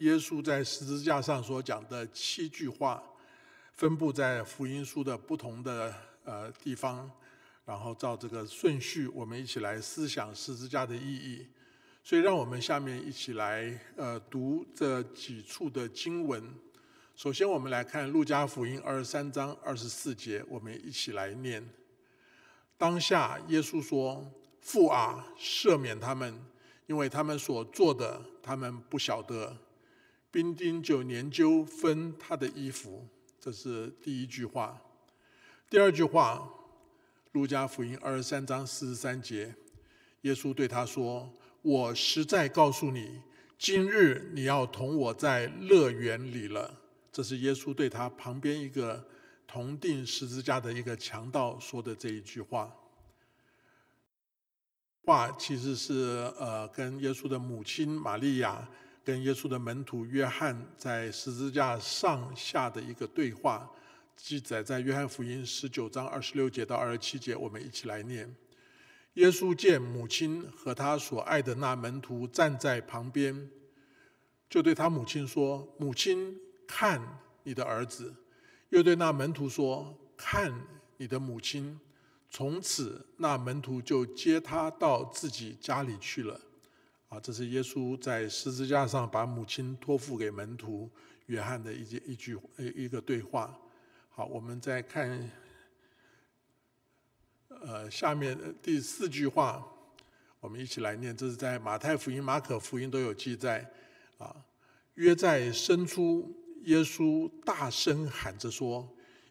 耶稣在十字架上所讲的七句话，分布在福音书的不同的呃地方，然后照这个顺序，我们一起来思想十字架的意义。所以，让我们下面一起来呃读这几处的经文。首先，我们来看路加福音二十三章二十四节，我们一起来念。当下，耶稣说：“父啊，赦免他们，因为他们所做的，他们不晓得。”兵丁就研究分他的衣服，这是第一句话。第二句话，路加福音二十三章四十三节，耶稣对他说：“我实在告诉你，今日你要同我在乐园里了。”这是耶稣对他旁边一个同定十字架的一个强盗说的这一句话。话其实是呃，跟耶稣的母亲玛利亚跟耶稣的门徒约翰在十字架上下的一个对话，记载在约翰福音十九章二十六节到二十七节，我们一起来念。耶稣见母亲和他所爱的那门徒站在旁边，就对他母亲说：“母亲。”看你的儿子，又对那门徒说：“看你的母亲。”从此，那门徒就接他到自己家里去了。啊，这是耶稣在十字架上把母亲托付给门徒约翰的一句一句一个对话。好，我们再看，呃，下面第四句话，我们一起来念。这是在马太福音、马可福音都有记载。啊，约在生出。耶稣大声喊着说：“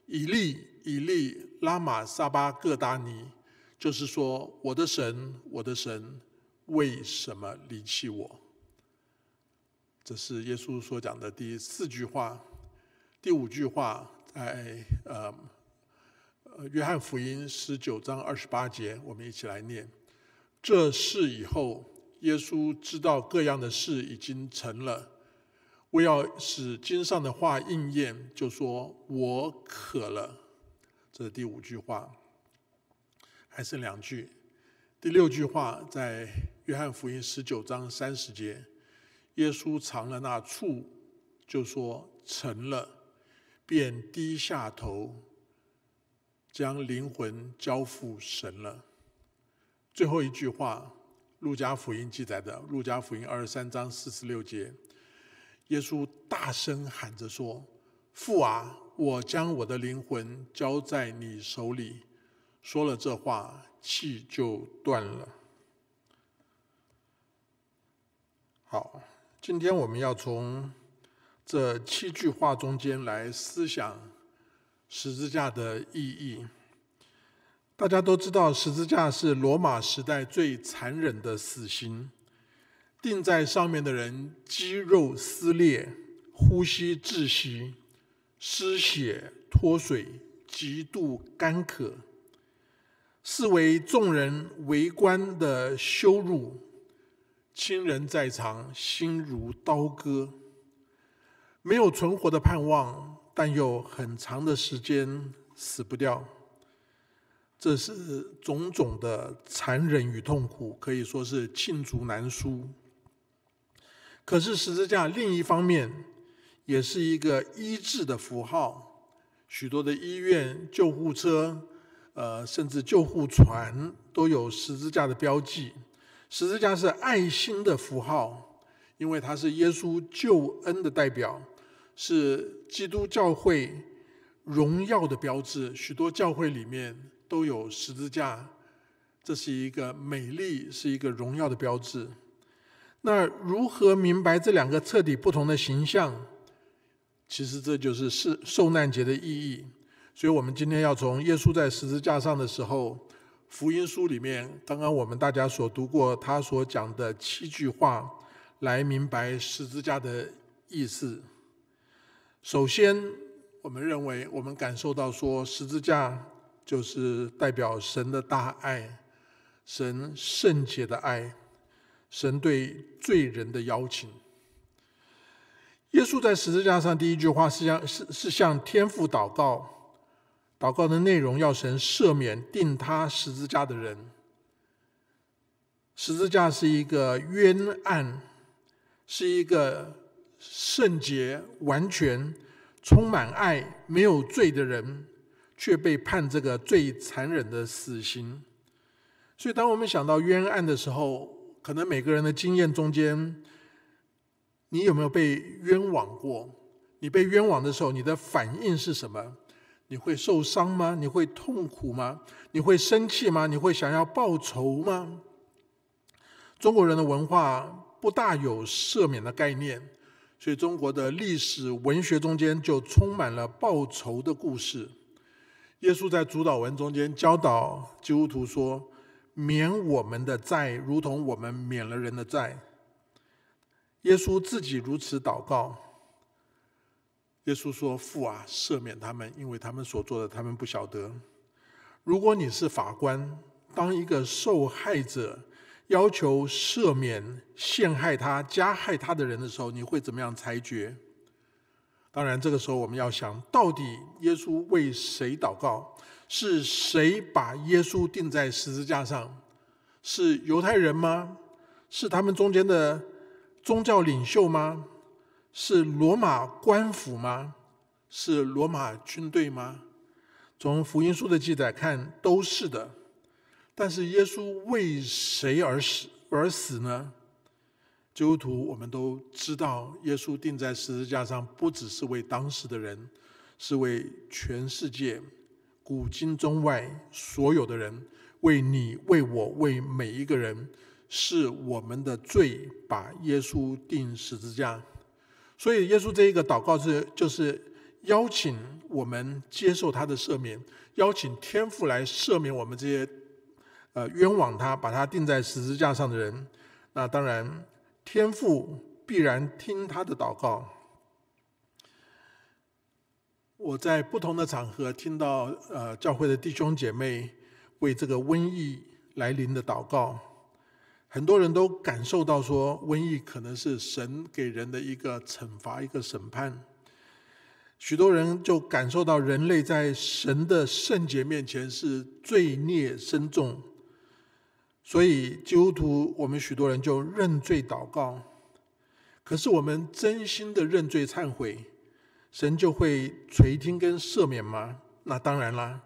以利，以利，拉玛撒巴各达尼。”就是说，我的神，我的神，为什么离弃我？这是耶稣所讲的第四句话。第五句话在呃约翰福音十九章二十八节，我们一起来念。这事以后，耶稣知道各样的事已经成了。为要使经上的话应验，就说我渴了。这是第五句话，还剩两句。第六句话在约翰福音十九章三十节，耶稣尝了那醋，就说成了，便低下头，将灵魂交付神了。最后一句话，路加福音记载的，路加福音二十三章四十六节。耶稣大声喊着说：“父啊，我将我的灵魂交在你手里。”说了这话，气就断了。好，今天我们要从这七句话中间来思想十字架的意义。大家都知道，十字架是罗马时代最残忍的死刑。钉在上面的人肌肉撕裂，呼吸窒息，失血脱水，极度干渴，视为众人围观的羞辱。亲人在场，心如刀割，没有存活的盼望，但又很长的时间死不掉。这是种种的残忍与痛苦，可以说是罄竹难书。可是十字架另一方面也是一个医治的符号，许多的医院、救护车，呃，甚至救护船都有十字架的标记。十字架是爱心的符号，因为它是耶稣救恩的代表，是基督教会荣耀的标志。许多教会里面都有十字架，这是一个美丽，是一个荣耀的标志。那如何明白这两个彻底不同的形象？其实这就是是受难节的意义。所以我们今天要从耶稣在十字架上的时候，福音书里面刚刚我们大家所读过他所讲的七句话，来明白十字架的意思。首先，我们认为我们感受到说，十字架就是代表神的大爱，神圣洁的爱。神对罪人的邀请。耶稣在十字架上第一句话是向是是向天父祷告，祷告的内容要神赦免定他十字架的人。十字架是一个冤案，是一个圣洁、完全、充满爱、没有罪的人，却被判这个最残忍的死刑。所以，当我们想到冤案的时候，可能每个人的经验中间，你有没有被冤枉过？你被冤枉的时候，你的反应是什么？你会受伤吗？你会痛苦吗？你会生气吗？你会想要报仇吗？中国人的文化不大有赦免的概念，所以中国的历史文学中间就充满了报仇的故事。耶稣在主导文中间教导基督徒说：“免我们的债，如同我们免了人的债。”耶稣自己如此祷告。耶稣说：“父啊，赦免他们，因为他们所做的，他们不晓得。”如果你是法官，当一个受害者。要求赦免陷害他、加害他的人的时候，你会怎么样裁决？当然，这个时候我们要想到底耶稣为谁祷告？是谁把耶稣钉在十字架上？是犹太人吗？是他们中间的宗教领袖吗？是罗马官府吗？是罗马军队吗？从福音书的记载看，都是的。但是耶稣为谁而死而死呢？基督徒我们都知道，耶稣钉在十字架上，不只是为当时的人，是为全世界古今中外所有的人，为你、为我、为每一个人，是我们的罪把耶稣钉十字架。所以耶稣这一个祷告是，就是邀请我们接受他的赦免，邀请天父来赦免我们这些。呃，冤枉他，把他钉在十字架上的人，那当然天父必然听他的祷告。我在不同的场合听到呃教会的弟兄姐妹为这个瘟疫来临的祷告，很多人都感受到说，瘟疫可能是神给人的一个惩罚，一个审判。许多人就感受到人类在神的圣洁面前是罪孽深重。所以基督徒，我们许多人就认罪祷告。可是我们真心的认罪忏悔，神就会垂听跟赦免吗？那当然啦，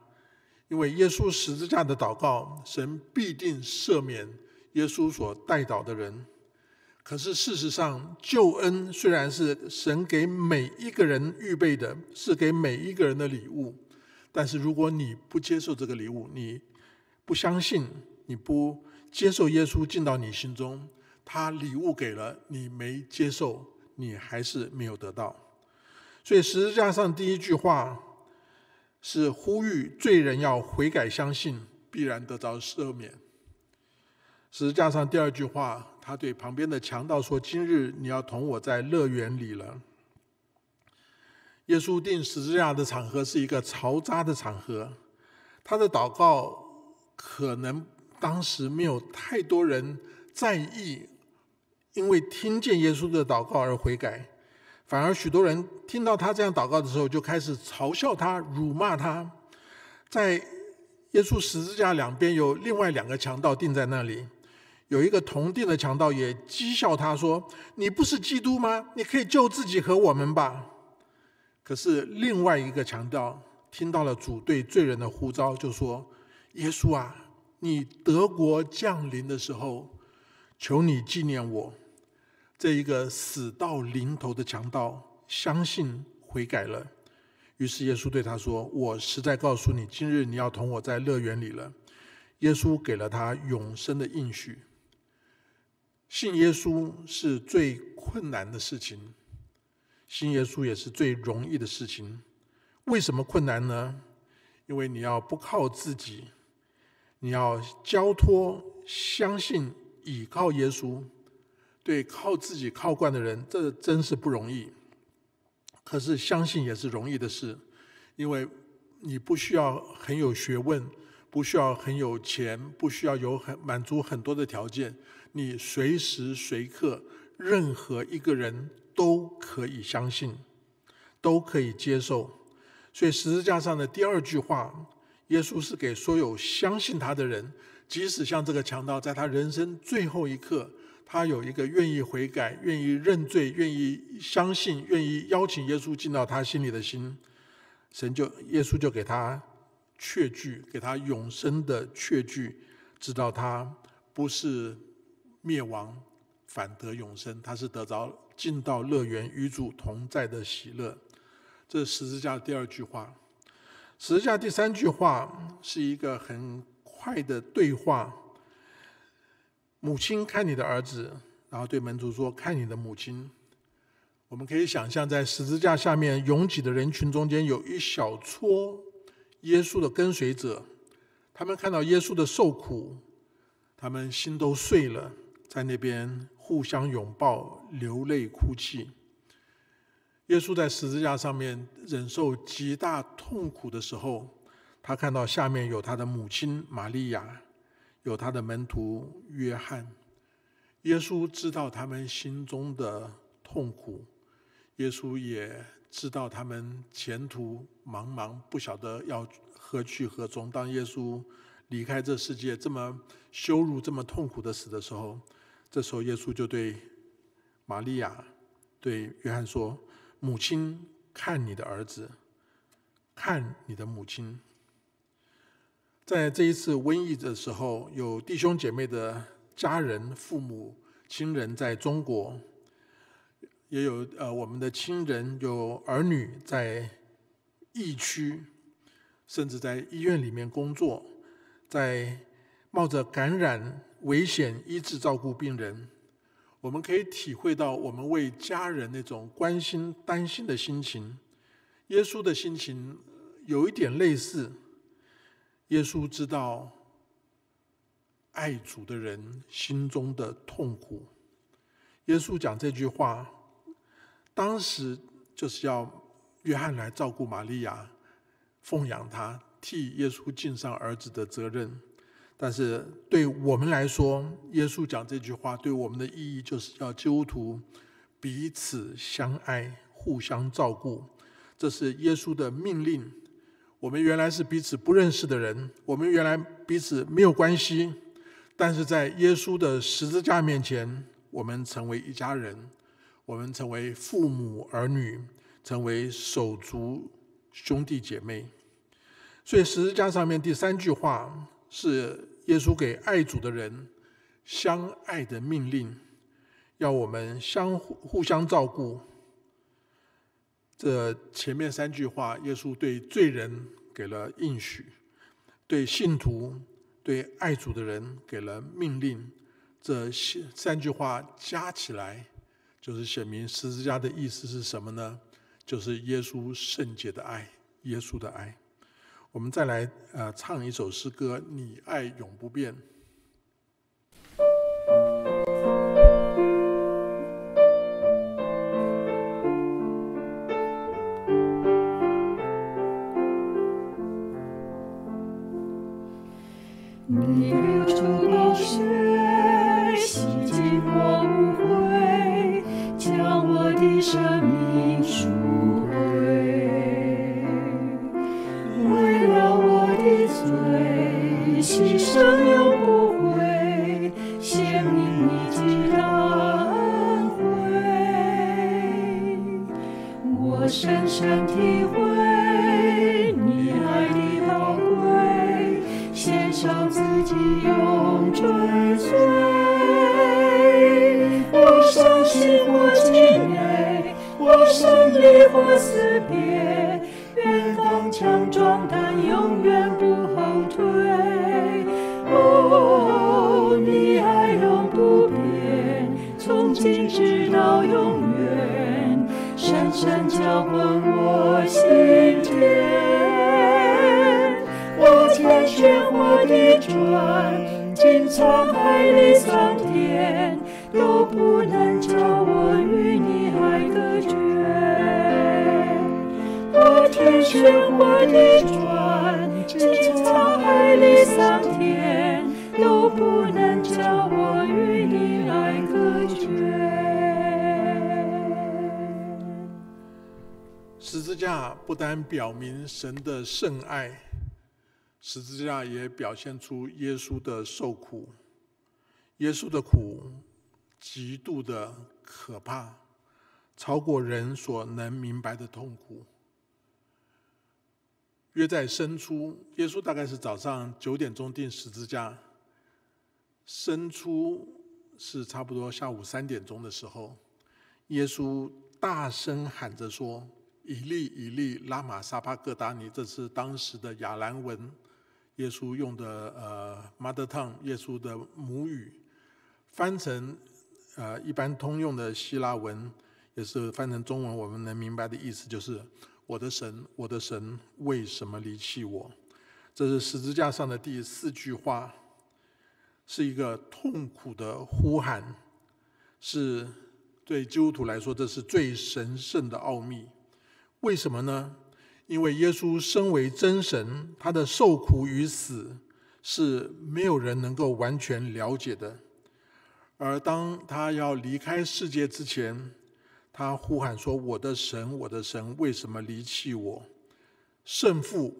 因为耶稣十字架的祷告，神必定赦免耶稣所带导的人。可是事实上，救恩虽然是神给每一个人预备的，是给每一个人的礼物，但是如果你不接受这个礼物，你不相信，你不。接受耶稣进到你心中，他礼物给了你，没接受，你还是没有得到。所以十字架上第一句话是呼吁罪人要悔改相信，必然得到赦免。十字架上第二句话，他对旁边的强盗说：“今日你要同我在乐园里了。”耶稣定十字架的场合是一个嘈杂的场合，他的祷告可能。当时没有太多人在意，因为听见耶稣的祷告而悔改，反而许多人听到他这样祷告的时候，就开始嘲笑他、辱骂他。在耶稣十字架两边有另外两个强盗钉在那里，有一个同定的强盗也讥笑他说：“你不是基督吗？你可以救自己和我们吧。”可是另外一个强盗听到了主对罪人的呼召，就说：“耶稣啊！”你德国降临的时候，求你纪念我。这一个死到临头的强盗相信悔改了，于是耶稣对他说：“我实在告诉你，今日你要同我在乐园里了。”耶稣给了他永生的应许。信耶稣是最困难的事情，信耶稣也是最容易的事情。为什么困难呢？因为你要不靠自己。你要交托、相信、倚靠耶稣，对靠自己靠惯的人，这真是不容易。可是相信也是容易的事，因为你不需要很有学问，不需要很有钱，不需要有很满足很多的条件，你随时随刻，任何一个人都可以相信，都可以接受。所以十字架上的第二句话。耶稣是给所有相信他的人，即使像这个强盗，在他人生最后一刻，他有一个愿意悔改、愿意认罪、愿意相信、愿意邀请耶稣进到他心里的心，神就耶稣就给他确据，给他永生的确据，知道他不是灭亡，反得永生，他是得着进到乐园与主同在的喜乐。这是十字架的第二句话。十字架第三句话是一个很快的对话。母亲看你的儿子，然后对门徒说：“看你的母亲。”我们可以想象，在十字架下面拥挤的人群中间，有一小撮耶稣的跟随者，他们看到耶稣的受苦，他们心都碎了，在那边互相拥抱、流泪哭泣。耶稣在十字架上面忍受极大痛苦的时候，他看到下面有他的母亲玛利亚。有他的门徒约翰，耶稣知道他们心中的痛苦，耶稣也知道他们前途茫茫，不晓得要何去何从。当耶稣离开这世界，这么羞辱、这么痛苦的死的时候，这时候耶稣就对玛利亚、对约翰说：“母亲，看你的儿子，看你的母亲。”在这一次瘟疫的时候，有弟兄姐妹的家人、父母亲人在中国，也有呃我们的亲人有儿女在疫区，甚至在医院里面工作，在冒着感染危险医治照顾病人，我们可以体会到我们为家人那种关心担心的心情。耶稣的心情有一点类似。耶稣知道爱主的人心中的痛苦。耶稣讲这句话，当时就是要约翰来照顾玛利亚，奉养他，替耶稣尽上儿子的责任。但是对我们来说，耶稣讲这句话对我们的意义，就是要基督徒彼此相爱，互相照顾。这是耶稣的命令。我们原来是彼此不认识的人，我们原来彼此没有关系，但是在耶稣的十字架面前，我们成为一家人，我们成为父母儿女，成为手足兄弟姐妹。所以十字架上面第三句话是耶稣给爱主的人相爱的命令，要我们相互互相照顾。这前面三句话，耶稣对罪人给了应许，对信徒、对爱主的人给了命令。这三句话加起来，就是显明十字架的意思是什么呢？就是耶稣圣洁的爱，耶稣的爱。我们再来呃唱一首诗歌：你爱永不变。不能叫我与你来十字架不单表明神的圣爱，十字架也表现出耶稣的受苦。耶稣的苦极度的可怕，超过人所能明白的痛苦。约在生出，耶稣大概是早上九点钟钉十字架，伸出是差不多下午三点钟的时候，耶稣大声喊着说：“以利以利，拉玛撒巴各达尼。”这是当时的亚兰文，耶稣用的呃 mother tongue，耶稣的母语，翻成呃一般通用的希腊文，也是翻成中文我们能明白的意思，就是。我的神，我的神，为什么离弃我？这是十字架上的第四句话，是一个痛苦的呼喊，是对基督徒来说，这是最神圣的奥秘。为什么呢？因为耶稣身为真神，他的受苦与死是没有人能够完全了解的。而当他要离开世界之前，他呼喊说：“我的神，我的神，为什么离弃我？”圣父，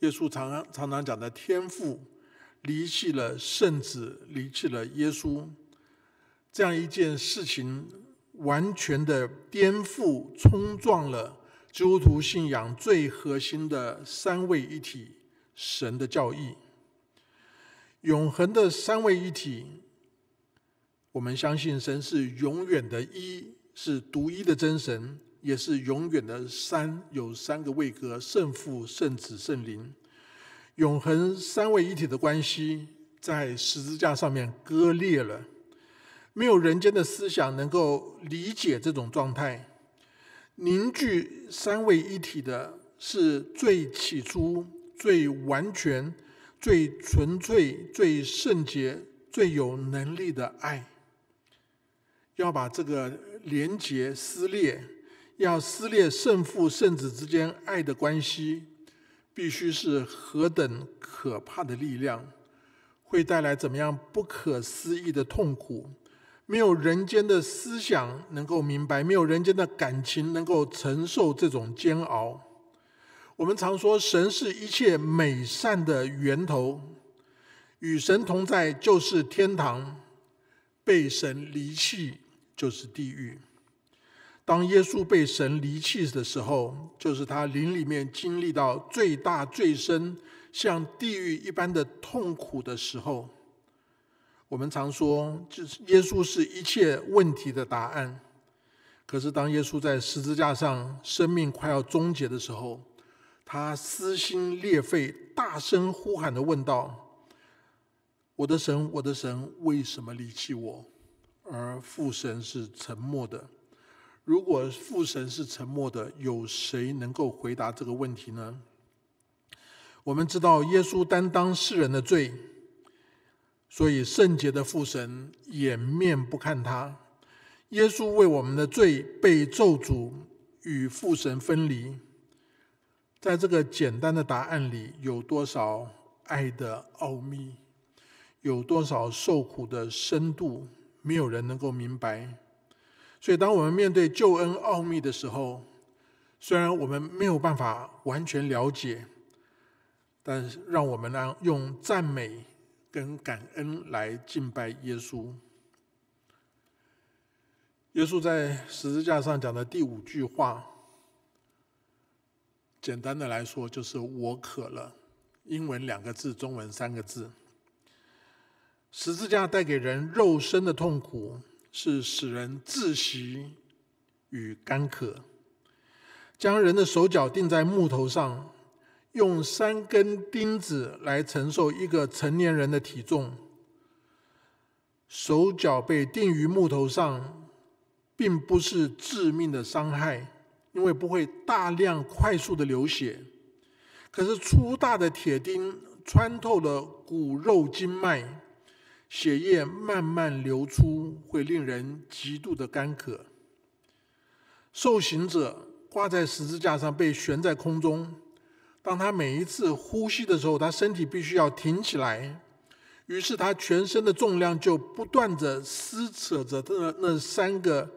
耶稣常常常讲的天父，离弃了圣子，离弃了耶稣，这样一件事情，完全的颠覆、冲撞了基督徒信仰最核心的三位一体神的教义。永恒的三位一体，我们相信神是永远的一。是独一的真神，也是永远的三，有三个位格：圣父、圣子、圣灵。永恒三位一体的关系，在十字架上面割裂了。没有人间的思想能够理解这种状态。凝聚三位一体的是最起初、最完全、最纯粹、最圣洁、最有能力的爱。要把这个。连结撕裂，要撕裂圣父圣子之间爱的关系，必须是何等可怕的力量，会带来怎么样不可思议的痛苦？没有人间的思想能够明白，没有人间的感情能够承受这种煎熬。我们常说，神是一切美善的源头，与神同在就是天堂，被神离弃。就是地狱。当耶稣被神离弃的时候，就是他灵里面经历到最大最深、像地狱一般的痛苦的时候。我们常说，就是耶稣是一切问题的答案。可是，当耶稣在十字架上生命快要终结的时候，他撕心裂肺、大声呼喊的问道：“我的神，我的神，为什么离弃我？”而父神是沉默的。如果父神是沉默的，有谁能够回答这个问题呢？我们知道耶稣担当世人的罪，所以圣洁的父神掩面不看他。耶稣为我们的罪被咒诅，与父神分离。在这个简单的答案里，有多少爱的奥秘？有多少受苦的深度？没有人能够明白，所以当我们面对救恩奥秘的时候，虽然我们没有办法完全了解，但是让我们呢用赞美跟感恩来敬拜耶稣。耶稣在十字架上讲的第五句话，简单的来说就是“我渴了”，英文两个字，中文三个字。十字架带给人肉身的痛苦，是使人窒息与干渴。将人的手脚钉在木头上，用三根钉子来承受一个成年人的体重。手脚被钉于木头上，并不是致命的伤害，因为不会大量快速的流血。可是粗大的铁钉穿透了骨肉筋脉。血液慢慢流出，会令人极度的干渴。受刑者挂在十字架上，被悬在空中。当他每一次呼吸的时候，他身体必须要挺起来，于是他全身的重量就不断的撕扯着那那三个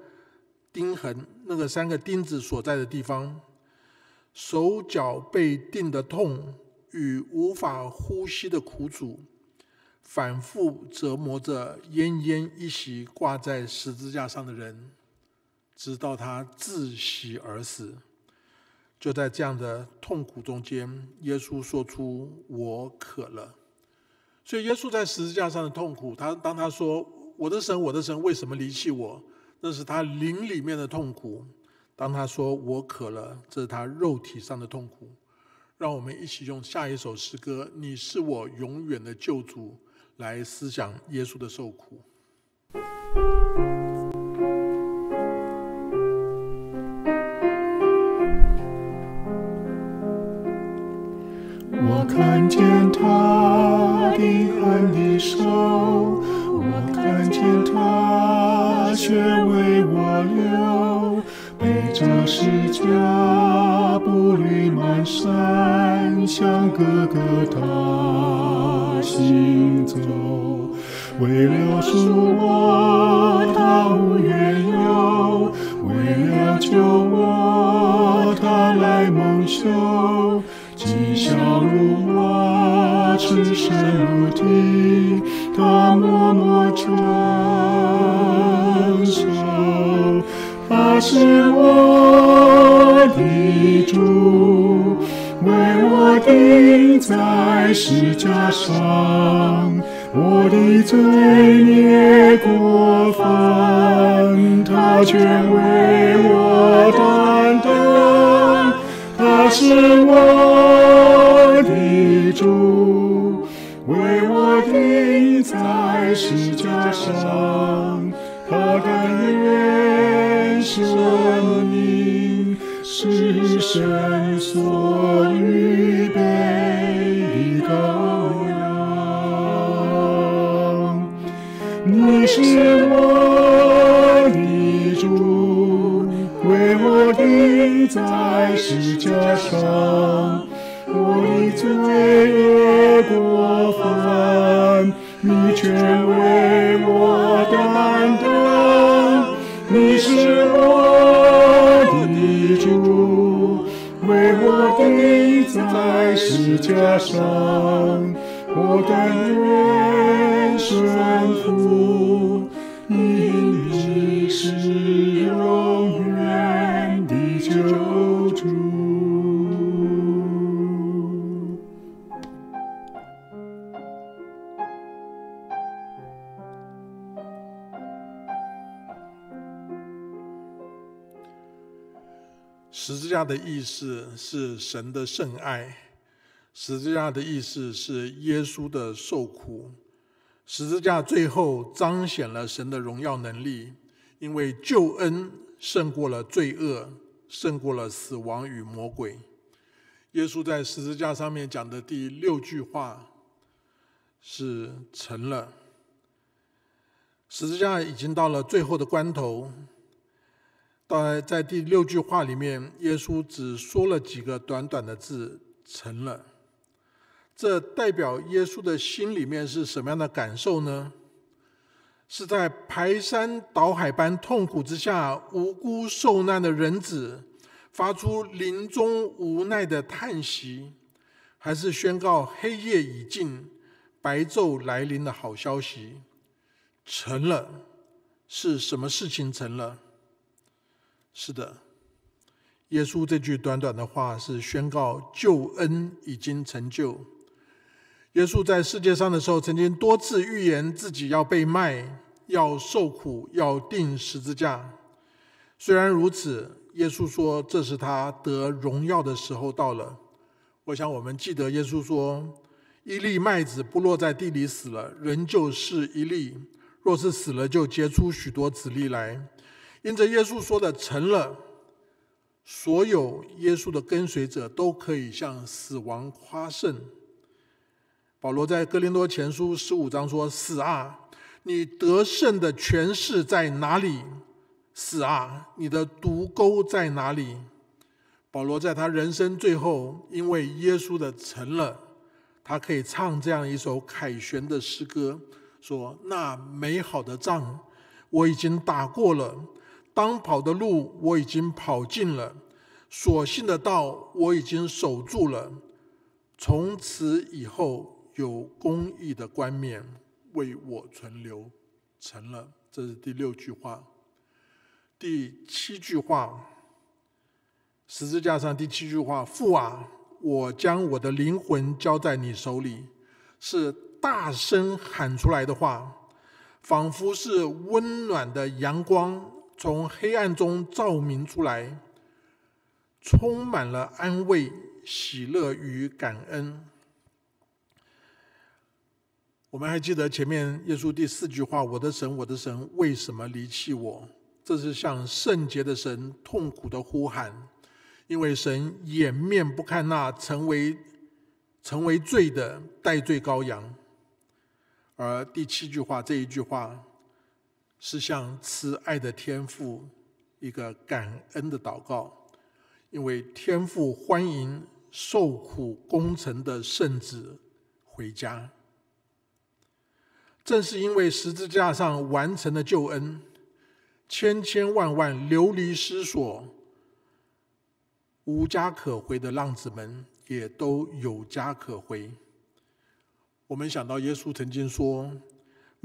钉痕，那个三个钉子所在的地方。手脚被钉的痛与无法呼吸的苦楚。反复折磨着奄奄一息挂在十字架上的人，直到他窒息而死。就在这样的痛苦中间，耶稣说出：“我渴了。”所以，耶稣在十字架上的痛苦，他当他说：“我的神，我的神，为什么离弃我？”那是他灵里面的痛苦。当他说我渴了，这是他肉体上的痛苦。让我们一起用下一首诗歌《你是我永远的救主》来思想耶稣的受苦。我看见他的恨的手，我看见他血为我流，背着十架步履蹒跚向哥哥他行走，为了赎我他无缘由，为了救我他来蒙羞。既笑如花，赤身如体，他默默承受。他是我的主，钉在石架上，我的罪孽过犯，他却为我担当。他是我的主，为我钉在石架上，他甘愿生命，是神所我的罪孽过犯，你全为我担当。你是我的主，为我钉在石架上，我甘愿顺服，架的意思是神的圣爱，十字架的意思是耶稣的受苦，十字架最后彰显了神的荣耀能力，因为救恩胜过了罪恶，胜过了死亡与魔鬼。耶稣在十字架上面讲的第六句话是“成了”。十字架已经到了最后的关头，到在第六句话里面，耶稣只说了几个短短的字“成了”。这代表耶稣的心里面是什么样的感受呢？是在排山倒海般痛苦之下，无辜受难的人子发出临终无奈的叹息，还是宣告黑夜已尽、白昼来临的好消息？成了，是什么事情成了？是的，耶稣这句短短的话是宣告救恩已经成就。耶稣在世界上的时候，曾经多次预言自己要被卖、要受苦、要钉十字架。虽然如此，耶稣说这是他得荣耀的时候到了。我想我们记得耶稣说：“一粒麦子不落在地里死了，仍旧是一粒；若是死了，就结出许多子粒来。”因着耶稣说的成了，所有耶稣的跟随者都可以向死亡夸胜。保罗在哥林多前书十五章说：“死啊，你得胜的权势在哪里？死啊，你的毒钩在哪里？”保罗在他人生最后，因为耶稣的成了，他可以唱这样一首凯旋的诗歌，说：“那美好的仗我已经打过了。”当跑的路我已经跑尽了，所信的道我已经守住了。从此以后有公义的冠冕为我存留，成了。这是第六句话。第七句话，十字架上第七句话：“父啊，我将我的灵魂交在你手里。”是大声喊出来的话，仿佛是温暖的阳光从黑暗中照明出来，充满了安慰、喜乐与感恩。我们还记得前面耶稣第四句话：“我的神，我的神，为什么离弃我？”这是向圣洁的神痛苦的呼喊，因为神掩面不看那成为成为罪的代罪羔羊。而第七句话这一句话，是向慈爱的天父一个感恩的祷告，因为天父欢迎受苦功成的圣子回家。正是因为十字架上完成的救恩。千千万万流离失所、无家可回的浪子们，也都有家可回。我们想到耶稣曾经说：“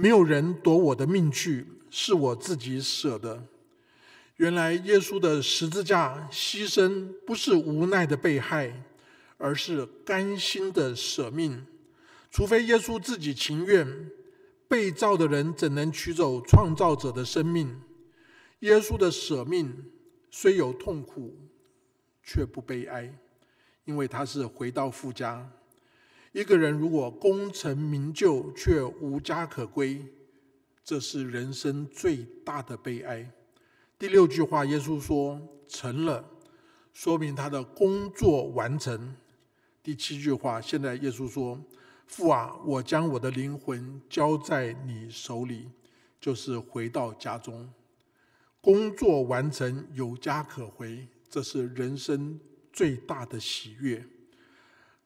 没有人夺我的命去，是我自己舍的。”原来耶稣的十字架牺牲，不是无奈的被害，而是甘心的舍命。除非耶稣自己情愿，被造的人怎能取走创造者的生命？耶稣的舍命虽有痛苦，却不悲哀，因为他是回到父家。一个人如果功成名就却无家可归，这是人生最大的悲哀。第六句话，耶稣说：“成了”，说明他的工作完成。第七句话，现在耶稣说：“父啊，我将我的灵魂交在你手里，就是回到家中。”工作完成，有家可回，这是人生最大的喜悦。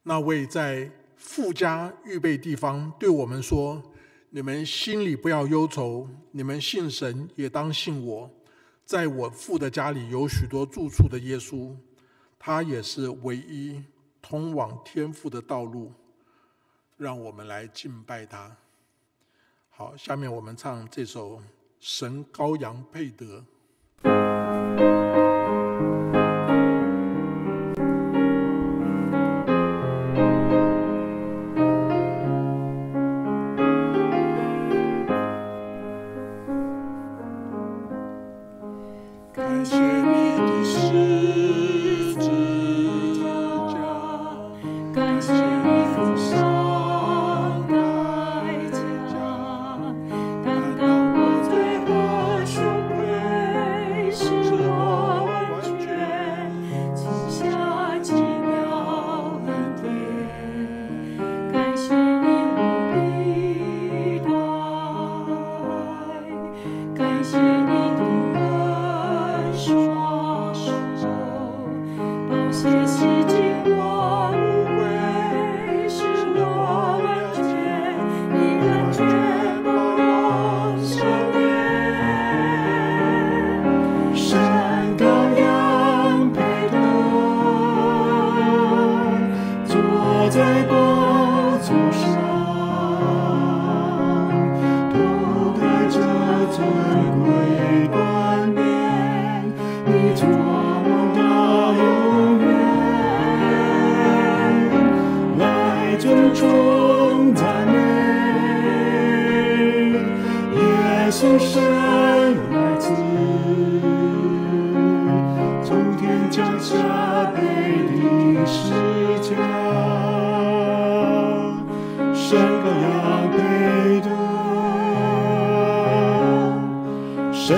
那位在富家预备地方对我们说：“你们心里不要忧愁，你们信神也当信我。在我父的家里有许多住处的耶稣，他也是唯一通往天父的道路。让我们来敬拜他。好，下面我们唱这首。神羔羊配得。血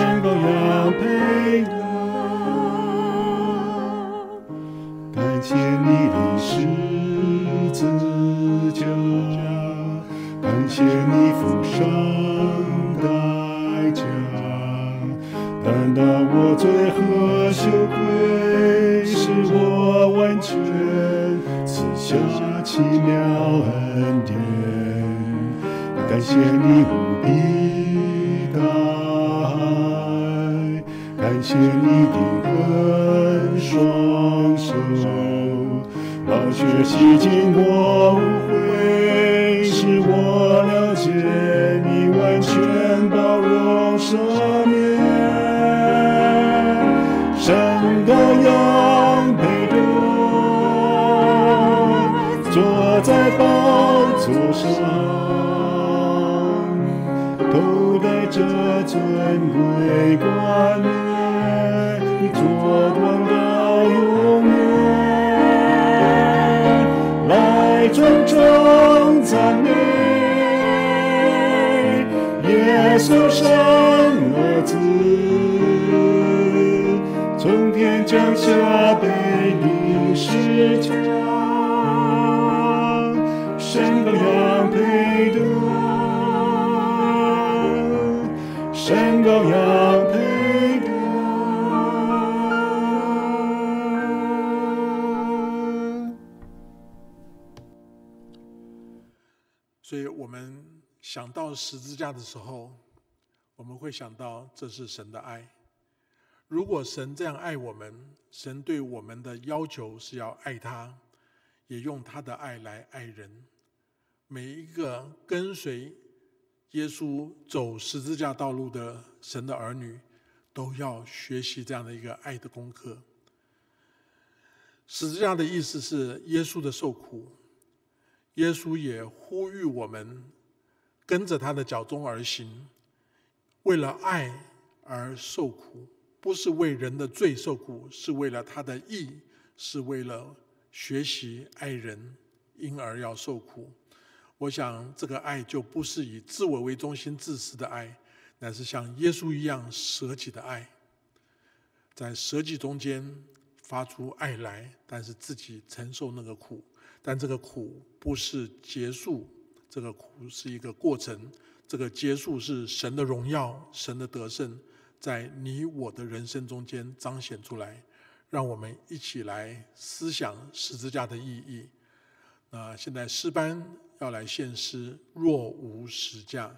稣生儿子，从天降下被你施加。神羔羊配得，神羔羊配得。所以我们想到十字架的时候，我们会想到这是神的爱。如果神这样爱我们，神对我们的要求是要爱他，也用他的爱来爱人。每一个跟随耶稣走十字架道路的神的儿女，都要学习这样的一个爱的功课。十字架的意思是耶稣的受苦，耶稣也呼吁我们跟着他的脚踪而行，为了爱而受苦，不是为人的罪受苦，是为了他的义，是为了学习爱人，因而要受苦。我想，这个爱就不是以自我为中心、自私的爱，乃是像耶稣一样舍己的爱，在舍己中间发出爱来，但是自己承受那个苦。但这个苦不是结束，这个苦是一个过程。这个结束是神的荣耀、神的得胜，在你我的人生中间彰显出来。让我们一起来思想十字架的意义。那现在诗班。要来献诗，若无实价。